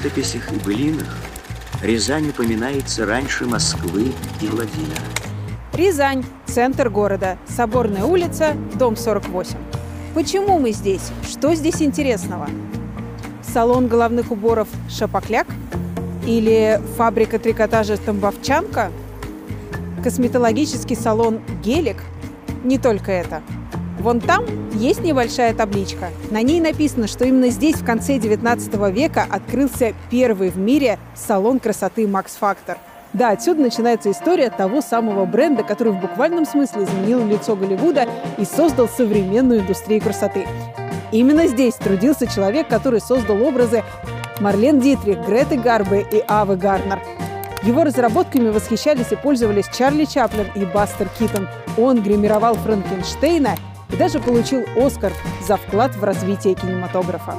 Летописях и былинах Рязань упоминается раньше Москвы и Владимира. Рязань, центр города, Соборная улица, дом 48. Почему мы здесь? Что здесь интересного? Салон головных уборов «Шапокляк»? Или фабрика трикотажа «Тамбовчанка»? Косметологический салон «Гелик»? Не только это. Вон там есть небольшая табличка. На ней написано, что именно здесь в конце 19 века открылся первый в мире салон красоты «Макс Фактор». Да, отсюда начинается история того самого бренда, который в буквальном смысле изменил лицо Голливуда и создал современную индустрию красоты. Именно здесь трудился человек, который создал образы Марлен Дитрих, Греты Гарбе и Авы Гарнер. Его разработками восхищались и пользовались Чарли Чаплин и Бастер Китон. Он гримировал Франкенштейна и даже получил Оскар за вклад в развитие кинематографа.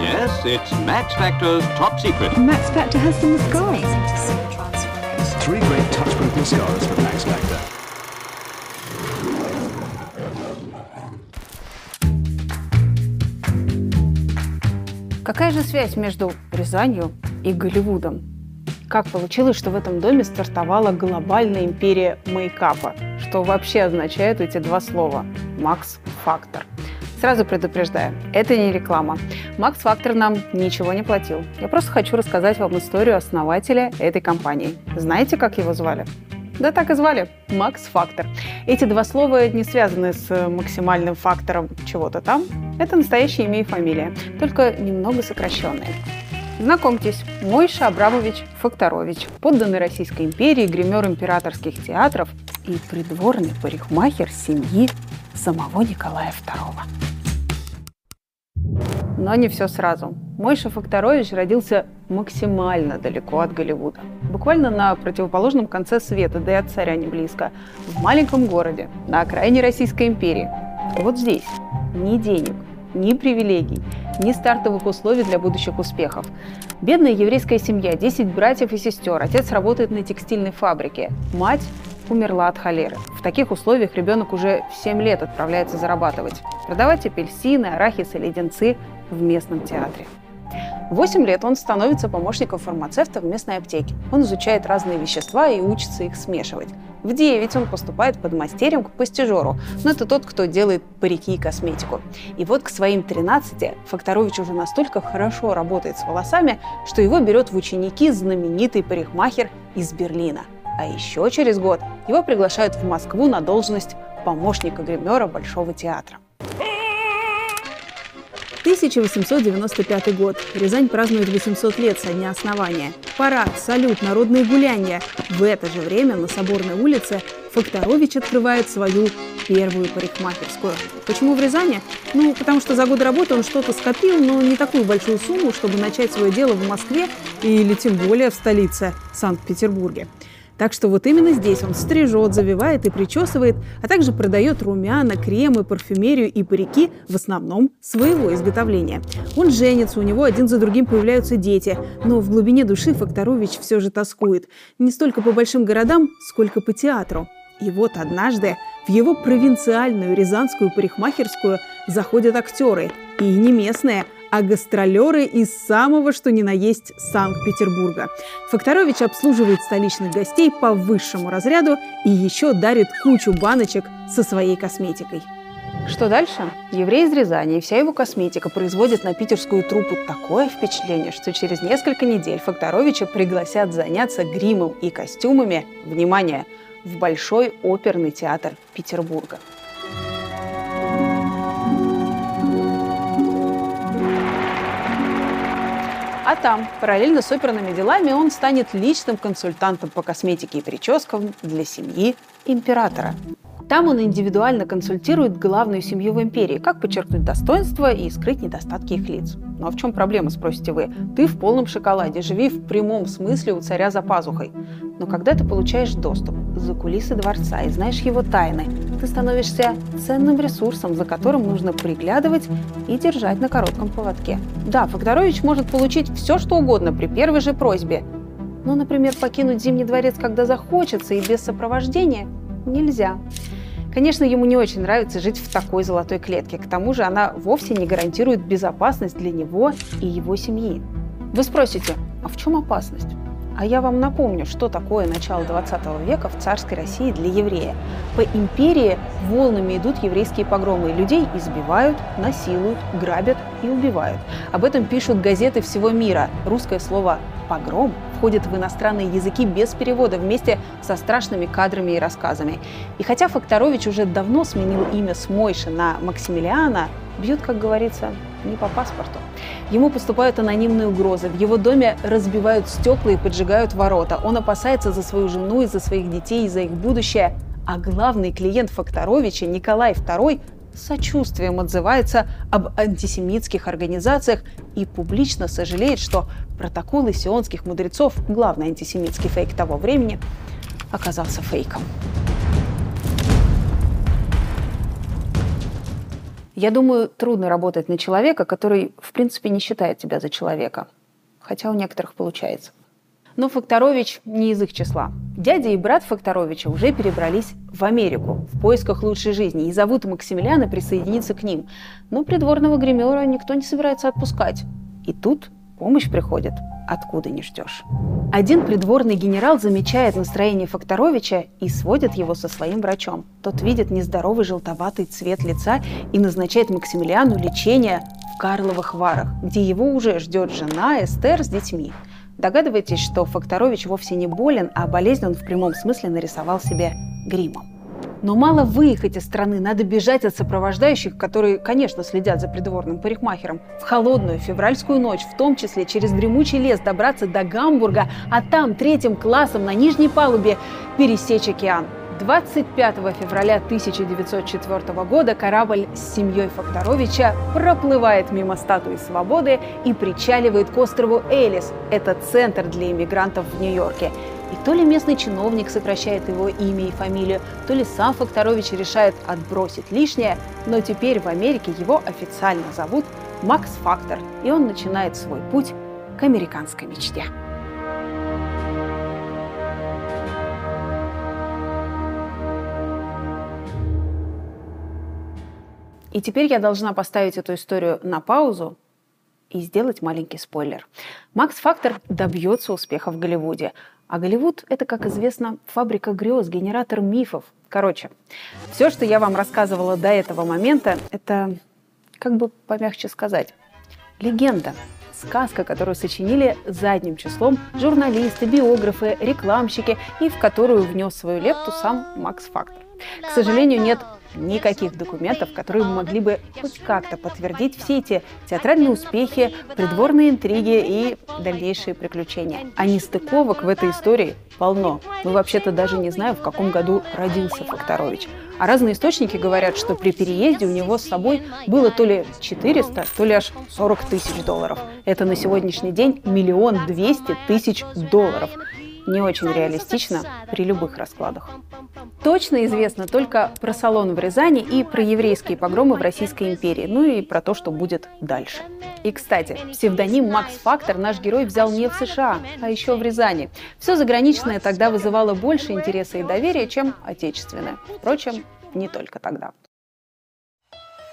Yes, it's Max Factor's top secret. Max Factor has some mascara. Three great touchproof mascaras from Max Factor. Какая же связь между Рязанью и Голливудом? Как получилось, что в этом доме стартовала глобальная империя мейкапа? Что вообще означают эти два слова? Макс Фактор. Сразу предупреждаю, это не реклама. Макс Фактор нам ничего не платил. Я просто хочу рассказать вам историю основателя этой компании. Знаете, как его звали? Да так и звали. Макс Фактор. Эти два слова не связаны с максимальным фактором чего-то там. Это настоящее имя и фамилия, только немного сокращенные. Знакомьтесь, Мойша Абрамович Факторович, подданный Российской империи, гример императорских театров и придворный парикмахер семьи самого Николая II. Но не все сразу. Мойша Факторович родился максимально далеко от Голливуда. Буквально на противоположном конце света, да и от царя не близко. В маленьком городе, на окраине Российской империи. Вот здесь. Ни денег, ни привилегий, ни стартовых условий для будущих успехов. Бедная еврейская семья, 10 братьев и сестер. Отец работает на текстильной фабрике. Мать умерла от холеры. В таких условиях ребенок уже в 7 лет отправляется зарабатывать. Продавать апельсины, арахис и леденцы в местном театре. В 8 лет он становится помощником фармацевта в местной аптеке. Он изучает разные вещества и учится их смешивать. В 9 он поступает под мастерем к постижеру, но это тот, кто делает парики и косметику. И вот к своим 13 Факторович уже настолько хорошо работает с волосами, что его берет в ученики знаменитый парикмахер из Берлина. А еще через год его приглашают в Москву на должность помощника гримера Большого театра. 1895 год. Рязань празднует 800 лет со дня основания. Парад, салют, народные гуляния. В это же время на Соборной улице Факторович открывает свою первую парикмахерскую. Почему в Рязани? Ну, потому что за годы работы он что-то скопил, но не такую большую сумму, чтобы начать свое дело в Москве или тем более в столице Санкт-Петербурге. Так что вот именно здесь он стрижет, завивает и причесывает, а также продает румяна, кремы, парфюмерию и парики в основном своего изготовления. Он женится, у него один за другим появляются дети, но в глубине души Факторович все же тоскует. Не столько по большим городам, сколько по театру. И вот однажды в его провинциальную рязанскую парикмахерскую заходят актеры. И не местные, а гастролеры из самого что ни на есть Санкт-Петербурга. Факторович обслуживает столичных гостей по высшему разряду и еще дарит кучу баночек со своей косметикой. Что дальше? Еврей из Рязани и вся его косметика производит на питерскую труппу такое впечатление, что через несколько недель Факторовича пригласят заняться гримом и костюмами, внимание, в Большой оперный театр Петербурга. А там, параллельно с оперными делами, он станет личным консультантом по косметике и прическам для семьи императора. Там он индивидуально консультирует главную семью в империи, как подчеркнуть достоинства и скрыть недостатки их лиц. Ну а в чем проблема, спросите вы? Ты в полном шоколаде, живи в прямом смысле у царя за пазухой. Но когда ты получаешь доступ за кулисы дворца и знаешь его тайны, ты становишься ценным ресурсом, за которым нужно приглядывать и держать на коротком поводке. Да, Факторович может получить все, что угодно при первой же просьбе. Но, например, покинуть Зимний дворец, когда захочется и без сопровождения, нельзя. Конечно, ему не очень нравится жить в такой золотой клетке. К тому же она вовсе не гарантирует безопасность для него и его семьи. Вы спросите, а в чем опасность? А я вам напомню, что такое начало 20 века в царской России для еврея. По империи волнами идут еврейские погромы. Людей избивают, насилуют, грабят и убивают. Об этом пишут газеты всего мира. Русское слово «погром» входит в иностранные языки без перевода вместе со страшными кадрами и рассказами. И хотя Факторович уже давно сменил имя с Мойши на Максимилиана, бьют, как говорится, не по паспорту. Ему поступают анонимные угрозы. В его доме разбивают стекла и поджигают ворота. Он опасается за свою жену и за своих детей, и за их будущее. А главный клиент Факторовича, Николай II, сочувствием отзывается об антисемитских организациях и публично сожалеет, что протоколы сионских мудрецов, главный антисемитский фейк того времени, оказался фейком. Я думаю, трудно работать на человека, который, в принципе, не считает тебя за человека. Хотя у некоторых получается. Но Факторович не из их числа. Дядя и брат Факторовича уже перебрались в Америку в поисках лучшей жизни и зовут Максимилиана присоединиться к ним. Но придворного гримера никто не собирается отпускать. И тут помощь приходит, откуда не ждешь. Один придворный генерал замечает настроение Факторовича и сводит его со своим врачом. Тот видит нездоровый желтоватый цвет лица и назначает Максимилиану лечение в Карловых Варах, где его уже ждет жена Эстер с детьми. Догадываетесь, что Факторович вовсе не болен, а болезнь он в прямом смысле нарисовал себе гримом. Но мало выехать из страны, надо бежать от сопровождающих, которые, конечно, следят за придворным парикмахером. В холодную февральскую ночь, в том числе через дремучий лес, добраться до Гамбурга, а там третьим классом на нижней палубе пересечь океан. 25 февраля 1904 года корабль с семьей Факторовича проплывает мимо статуи свободы и причаливает к острову Элис. Это центр для иммигрантов в Нью-Йорке. И то ли местный чиновник сокращает его имя и фамилию, то ли сам Факторович решает отбросить лишнее, но теперь в Америке его официально зовут Макс Фактор, и он начинает свой путь к американской мечте. И теперь я должна поставить эту историю на паузу и сделать маленький спойлер. Макс Фактор добьется успеха в Голливуде. А Голливуд — это, как известно, фабрика грез, генератор мифов. Короче, все, что я вам рассказывала до этого момента, это, как бы помягче сказать, легенда. Сказка, которую сочинили задним числом журналисты, биографы, рекламщики и в которую внес свою лепту сам Макс Фактор. К сожалению, нет никаких документов, которые могли бы хоть как-то подтвердить все эти театральные успехи, придворные интриги и дальнейшие приключения. А нестыковок в этой истории полно. Мы вообще-то даже не знаем, в каком году родился Факторович. А разные источники говорят, что при переезде у него с собой было то ли 400, то ли аж 40 тысяч долларов. Это на сегодняшний день миллион двести тысяч долларов не очень реалистично при любых раскладах. Точно известно только про салон в Рязани и про еврейские погромы в Российской империи, ну и про то, что будет дальше. И, кстати, псевдоним Макс Фактор наш герой взял не в США, а еще в Рязани. Все заграничное тогда вызывало больше интереса и доверия, чем отечественное. Впрочем, не только тогда.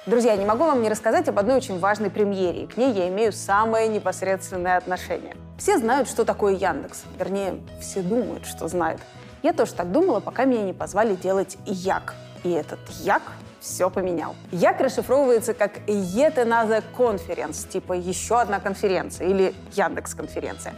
Друзья, не могу вам не рассказать об одной очень важной премьере, и к ней я имею самое непосредственное отношение. Все знают, что такое Яндекс. Вернее, все думают, что знают. Я тоже так думала, пока меня не позвали делать Як. И этот Як все поменял. Як расшифровывается как Yet Another Conference, типа еще одна конференция или Яндекс конференция.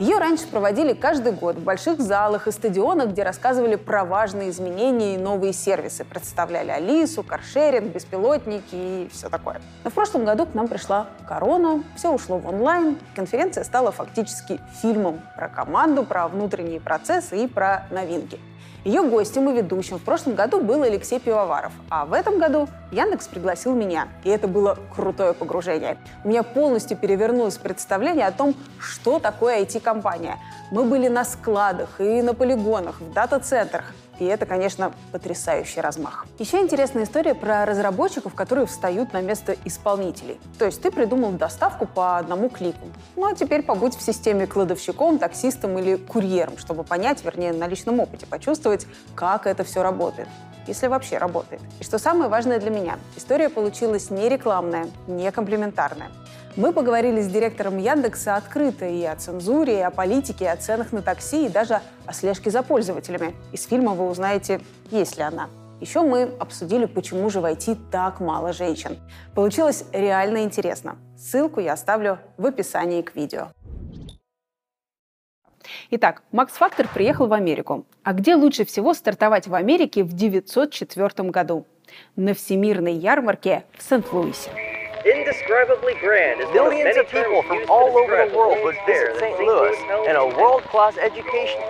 Ее раньше проводили каждый год в больших залах и стадионах, где рассказывали про важные изменения и новые сервисы. Представляли Алису, каршеринг, беспилотники и все такое. Но в прошлом году к нам пришла корона, все ушло в онлайн. Конференция стала фактически фильмом про команду, про внутренние процессы и про новинки. Ее гостем и ведущим в прошлом году был Алексей Пивоваров, а в этом году Яндекс пригласил меня, и это было крутое погружение. У меня полностью перевернулось представление о том, что такое IT-компания. Мы были на складах и на полигонах, в дата-центрах, и это, конечно, потрясающий размах. Еще интересная история про разработчиков, которые встают на место исполнителей. То есть ты придумал доставку по одному клику. Ну а теперь побудь в системе кладовщиком, таксистом или курьером, чтобы понять, вернее, на личном опыте почувствовать, как это все работает. если вообще работает. И что самое важное для меня, история получилась не рекламная, не комплементарная. Мы поговорили с директором Яндекса открыто и о цензуре, и о политике, и о ценах на такси, и даже о слежке за пользователями. Из фильма вы узнаете, есть ли она. Еще мы обсудили, почему же в IT так мало женщин. Получилось реально интересно. Ссылку я оставлю в описании к видео. Итак, Макс Фактор приехал в Америку. А где лучше всего стартовать в Америке в 1904 году? На Всемирной ярмарке в Сент-Луисе. Indescribably grand of Millions many of people from all over the world would visit St. Louis and a world-class education.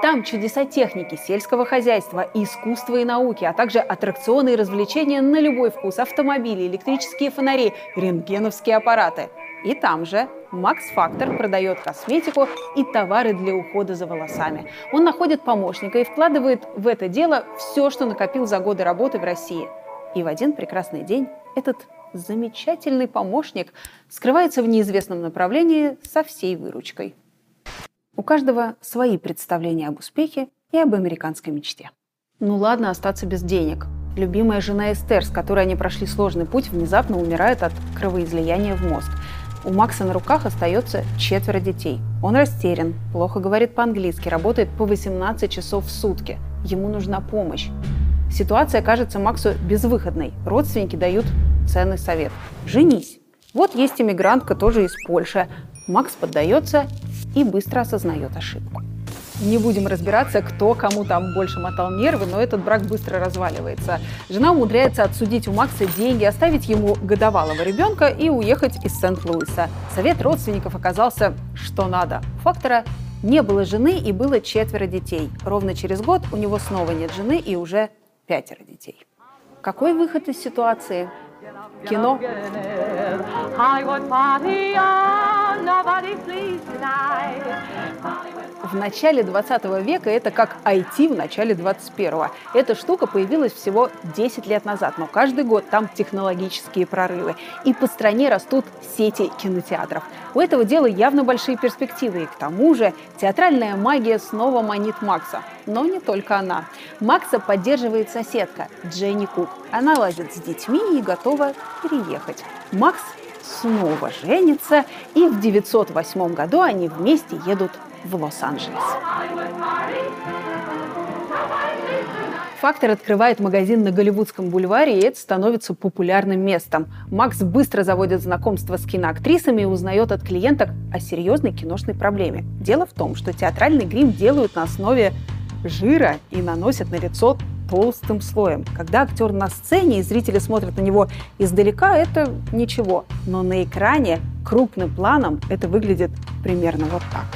Там чудеса техники, сельского хозяйства, искусства и науки, а также аттракционы и развлечения на любой вкус, автомобили, электрические фонари, рентгеновские аппараты. И там же Макс Фактор продает косметику и товары для ухода за волосами. Он находит помощника и вкладывает в это дело все, что накопил за годы работы в России. И в один прекрасный день этот замечательный помощник скрывается в неизвестном направлении со всей выручкой. У каждого свои представления об успехе и об американской мечте. Ну ладно остаться без денег. Любимая жена Эстер, с которой они прошли сложный путь, внезапно умирает от кровоизлияния в мозг. У Макса на руках остается четверо детей. Он растерян, плохо говорит по-английски, работает по 18 часов в сутки. Ему нужна помощь. Ситуация кажется Максу безвыходной. Родственники дают ценный совет. Женись. Вот есть иммигрантка тоже из Польши. Макс поддается и быстро осознает ошибку. Не будем разбираться, кто кому там больше мотал нервы, но этот брак быстро разваливается. Жена умудряется отсудить у Макса деньги, оставить ему годовалого ребенка и уехать из Сент-Луиса. Совет родственников оказался что надо. Фактора не было жены и было четверо детей. Ровно через год у него снова нет жены и уже пятеро детей. Какой выход из ситуации? Кино. В начале 20 века это как IT в начале 21-го. Эта штука появилась всего 10 лет назад, но каждый год там технологические прорывы. И по стране растут сети кинотеатров. У этого дела явно большие перспективы. И к тому же театральная магия снова манит Макса. Но не только она. Макса поддерживает соседка Дженни Кук. Она ладит с детьми и готова переехать. Макс снова женится, и в 908 году они вместе едут в Лос-Анджелес. Фактор открывает магазин на Голливудском бульваре, и это становится популярным местом. Макс быстро заводит знакомство с киноактрисами и узнает от клиенток о серьезной киношной проблеме. Дело в том, что театральный грим делают на основе жира и наносят на лицо толстым слоем. Когда актер на сцене и зрители смотрят на него издалека, это ничего. Но на экране крупным планом это выглядит примерно вот так.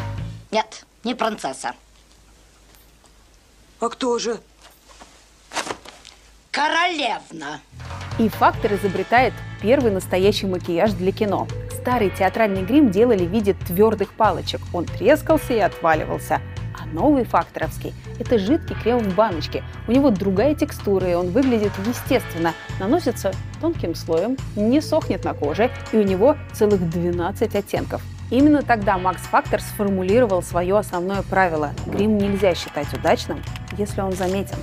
Нет, не принцесса. А кто же? Королевна. И Фактор изобретает первый настоящий макияж для кино. Старый театральный грим делали в виде твердых палочек. Он трескался и отваливался. Новый факторовский – это жидкий крем в баночке. У него другая текстура, и он выглядит естественно. Наносится тонким слоем, не сохнет на коже, и у него целых 12 оттенков. Именно тогда Макс Фактор сформулировал свое основное правило – грим нельзя считать удачным, если он заметен.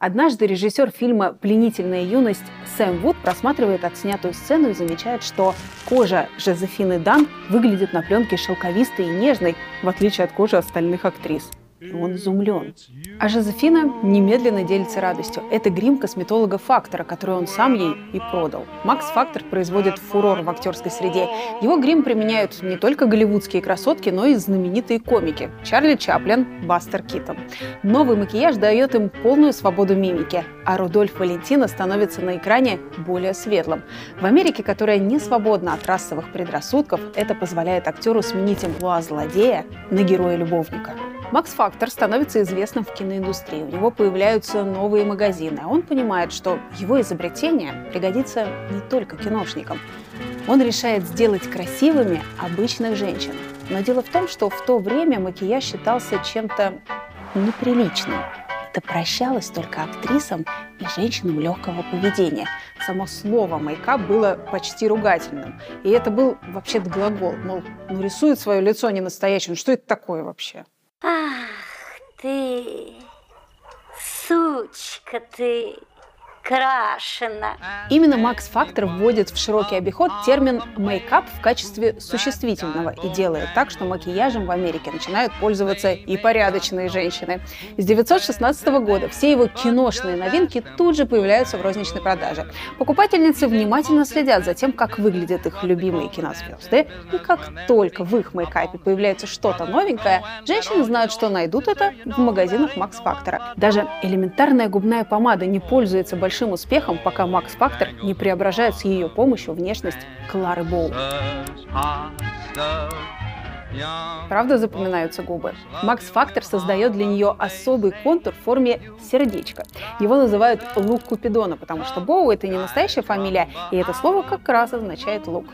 Однажды режиссер фильма «Пленительная юность» Сэм Вуд просматривает отснятую сцену и замечает, что кожа Жозефины Дан выглядит на пленке шелковистой и нежной, в отличие от кожи остальных актрис. Он изумлен. А Жозефина немедленно делится радостью. Это грим косметолога Фактора, который он сам ей и продал. Макс Фактор производит фурор в актерской среде. Его грим применяют не только голливудские красотки, но и знаменитые комики. Чарли Чаплин, Бастер Китон. Новый макияж дает им полную свободу мимики, а Рудольф Валентино становится на экране более светлым. В Америке, которая не свободна от расовых предрассудков, это позволяет актеру сменить амплуа злодея на героя-любовника. Макс Фактор становится известным в киноиндустрии. У него появляются новые магазины. А он понимает, что его изобретение пригодится не только киношникам. Он решает сделать красивыми обычных женщин. Но дело в том, что в то время макияж считался чем-то неприличным. Это прощалось только актрисам и женщинам легкого поведения. Само слово «make-up» было почти ругательным. И это был вообще-то глагол. Мол, ну рисует свое лицо не настоящим. Что это такое вообще? Ты, сучка ты, крашена. Именно Макс Фактор вводит в широкий обиход термин «make-up» в качестве существительного и делает так, что макияжем в Америке начинают пользоваться и порядочные женщины. С 1916 года все его киношные новинки тут же появляются в розничной продаже. Покупательницы внимательно следят за тем, как выглядят их любимые кинозвезды, и как только в их мейкапе появляется что-то новенькое, женщины знают, что найдут это в магазинах Макс Фактора. Даже элементарная губная помада не пользуется большим большим успехом, пока Макс Фактор не преображает с ее помощью внешность Клары Боу. Правда запоминаются губы? Макс Фактор создает для нее особый контур в форме сердечка. Его называют лук Купидона, потому что Боу – это не настоящая фамилия, и это слово как раз означает лук.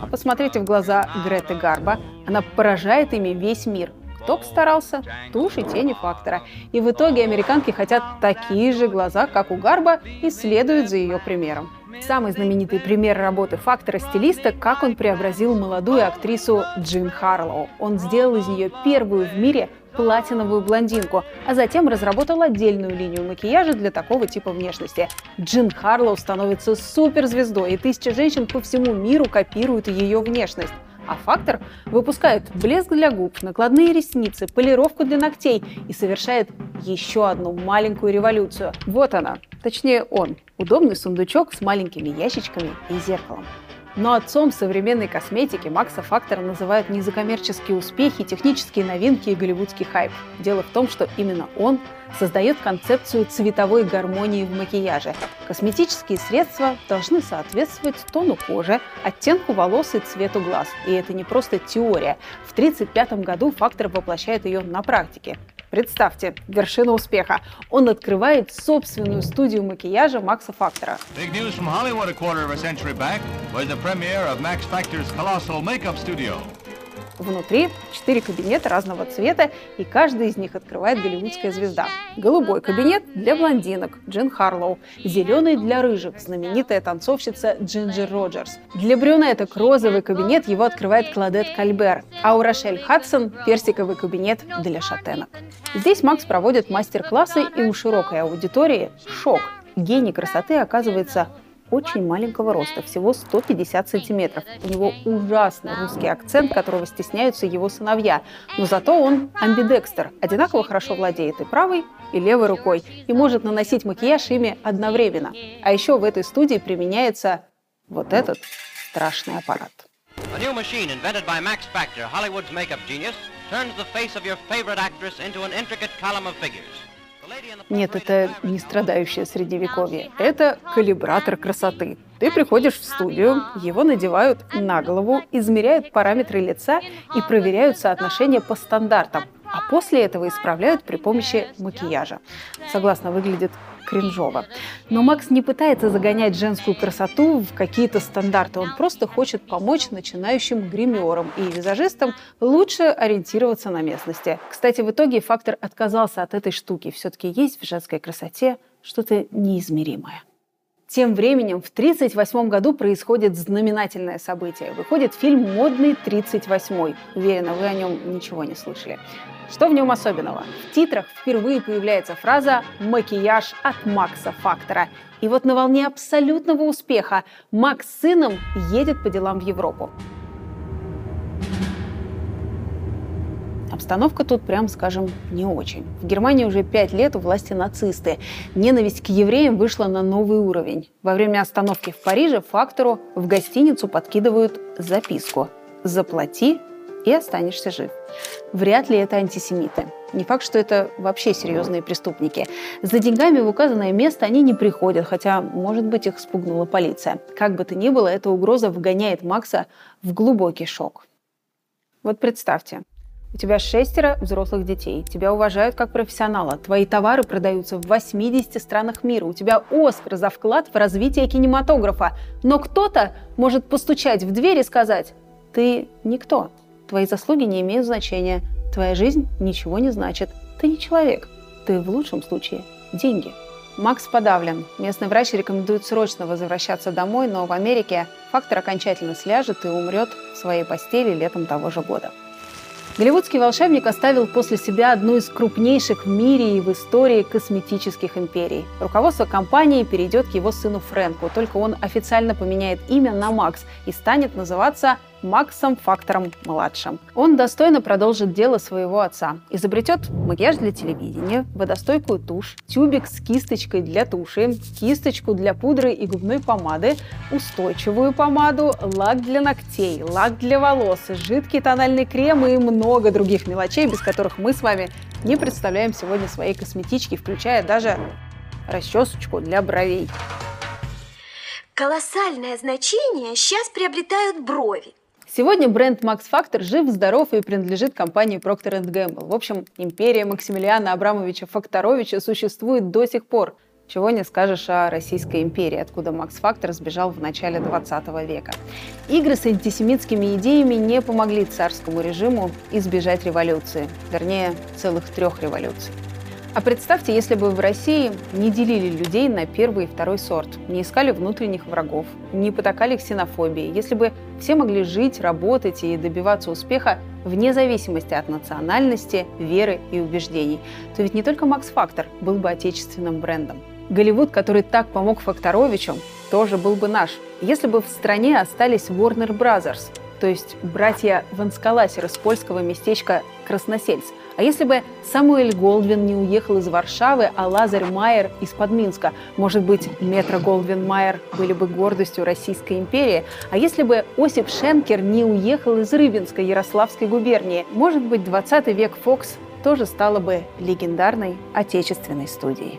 А посмотрите в глаза Греты Гарба. Она поражает ими весь мир. Кто постарался? Тушь и тени фактора. И в итоге американки хотят такие же глаза, как у Гарба, и следуют за ее примером. Самый знаменитый пример работы фактора-стилиста, как он преобразил молодую актрису Джин Харлоу. Он сделал из нее первую в мире платиновую блондинку, а затем разработал отдельную линию макияжа для такого типа внешности. Джин Харлоу становится суперзвездой, и тысячи женщин по всему миру копируют ее внешность а «Фактор» выпускает блеск для губ, накладные ресницы, полировку для ногтей и совершает еще одну маленькую революцию. Вот она, точнее он, удобный сундучок с маленькими ящичками и зеркалом. Но отцом современной косметики Макса Фактора называют не за коммерческие успехи, технические новинки и голливудский хайп. Дело в том, что именно он создает концепцию цветовой гармонии в макияже. Косметические средства должны соответствовать тону кожи, оттенку волос и цвету глаз. И это не просто теория. В 1935 году Фактор воплощает ее на практике. Представьте, вершина успеха. Он открывает собственную студию макияжа Макса Фактора. Big news from Hollywood a quarter of a century back was the premiere of Max Factor's colossal makeup studio. Внутри четыре кабинета разного цвета, и каждый из них открывает голливудская звезда. Голубой кабинет для блондинок Джин Харлоу, зеленый для рыжих знаменитая танцовщица Джинджер Роджерс. Для брюнеток розовый кабинет его открывает Кладет Кальбер, а у Рошель Хадсон персиковый кабинет для шатенок. Здесь Макс проводит мастер-классы, и у широкой аудитории шок. Гений красоты оказывается очень маленького роста, всего 150 сантиметров. У него ужасный русский акцент, которого стесняются его сыновья. Но зато он амбидекстер, одинаково хорошо владеет и правой, и левой рукой, и может наносить макияж ими одновременно. А еще в этой студии применяется вот этот страшный аппарат. Turns the face of your favorite actress into an intricate column of figures. Нет, это не страдающее средневековье. Это калибратор красоты. Ты приходишь в студию, его надевают на голову, измеряют параметры лица и проверяют соотношение по стандартам. А после этого исправляют при помощи макияжа. Согласно, выглядит кринжово. Но Макс не пытается загонять женскую красоту в какие-то стандарты. Он просто хочет помочь начинающим гримерам и визажистам лучше ориентироваться на местности. Кстати, в итоге фактор отказался от этой штуки. Все-таки есть в женской красоте что-то неизмеримое. Тем временем в 1938 году происходит знаменательное событие. Выходит фильм «Модный 38-й». Уверена, вы о нем ничего не слышали. Что в нем особенного? В титрах впервые появляется фраза «Макияж от Макса Фактора». И вот на волне абсолютного успеха Макс с сыном едет по делам в Европу. Обстановка тут, прям скажем, не очень. В Германии уже пять лет у власти нацисты. Ненависть к евреям вышла на новый уровень. Во время остановки в Париже фактору в гостиницу подкидывают записку «Заплати и останешься жив». Вряд ли это антисемиты. Не факт, что это вообще серьезные преступники. За деньгами в указанное место они не приходят, хотя, может быть, их спугнула полиция. Как бы то ни было, эта угроза вгоняет Макса в глубокий шок. Вот представьте, у тебя шестеро взрослых детей, тебя уважают как профессионала, твои товары продаются в 80 странах мира, у тебя Оскар за вклад в развитие кинематографа. Но кто-то может постучать в дверь и сказать, ты никто, твои заслуги не имеют значения, твоя жизнь ничего не значит, ты не человек, ты в лучшем случае деньги. Макс подавлен. Местный врач рекомендует срочно возвращаться домой, но в Америке фактор окончательно сляжет и умрет в своей постели летом того же года. Голливудский волшебник оставил после себя одну из крупнейших в мире и в истории косметических империй. Руководство компании перейдет к его сыну Фрэнку, только он официально поменяет имя на Макс и станет называться Максом Фактором младшим. Он достойно продолжит дело своего отца. Изобретет макияж для телевидения, водостойкую тушь, тюбик с кисточкой для туши, кисточку для пудры и губной помады, устойчивую помаду, лак для ногтей, лак для волос, жидкий тональный крем и много других мелочей, без которых мы с вами не представляем сегодня своей косметички, включая даже расчесочку для бровей. Колоссальное значение сейчас приобретают брови. Сегодня бренд Max Factor жив, здоров и принадлежит компании Procter Gamble. В общем, империя Максимилиана Абрамовича Факторовича существует до сих пор. Чего не скажешь о Российской империи, откуда Макс Фактор сбежал в начале 20 века. Игры с антисемитскими идеями не помогли царскому режиму избежать революции, вернее, целых трех революций. А представьте, если бы в России не делили людей на первый и второй сорт, не искали внутренних врагов, не потакали ксенофобии, если бы все могли жить, работать и добиваться успеха вне зависимости от национальности, веры и убеждений, то ведь не только Макс Фактор был бы отечественным брендом. Голливуд, который так помог Факторовичу, тоже был бы наш. Если бы в стране остались Warner Brothers, то есть братья Ванскаласер из польского местечка Красносельц, а если бы Самуэль Голдвин не уехал из Варшавы, а Лазарь Майер из-под Минска, может быть, Метро Голдвин Майер были бы гордостью Российской империи? А если бы Осип Шенкер не уехал из Рыбинска Ярославской губернии, может быть, 20 век Фокс тоже стала бы легендарной отечественной студией.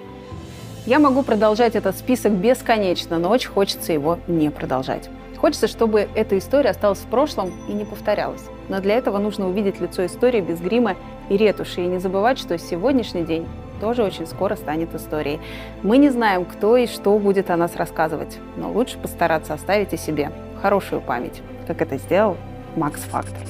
Я могу продолжать этот список бесконечно, но очень хочется его не продолжать. Хочется, чтобы эта история осталась в прошлом и не повторялась. Но для этого нужно увидеть лицо истории без грима и ретуши, и не забывать, что сегодняшний день тоже очень скоро станет историей. Мы не знаем, кто и что будет о нас рассказывать, но лучше постараться оставить о себе хорошую память, как это сделал Макс Фактор.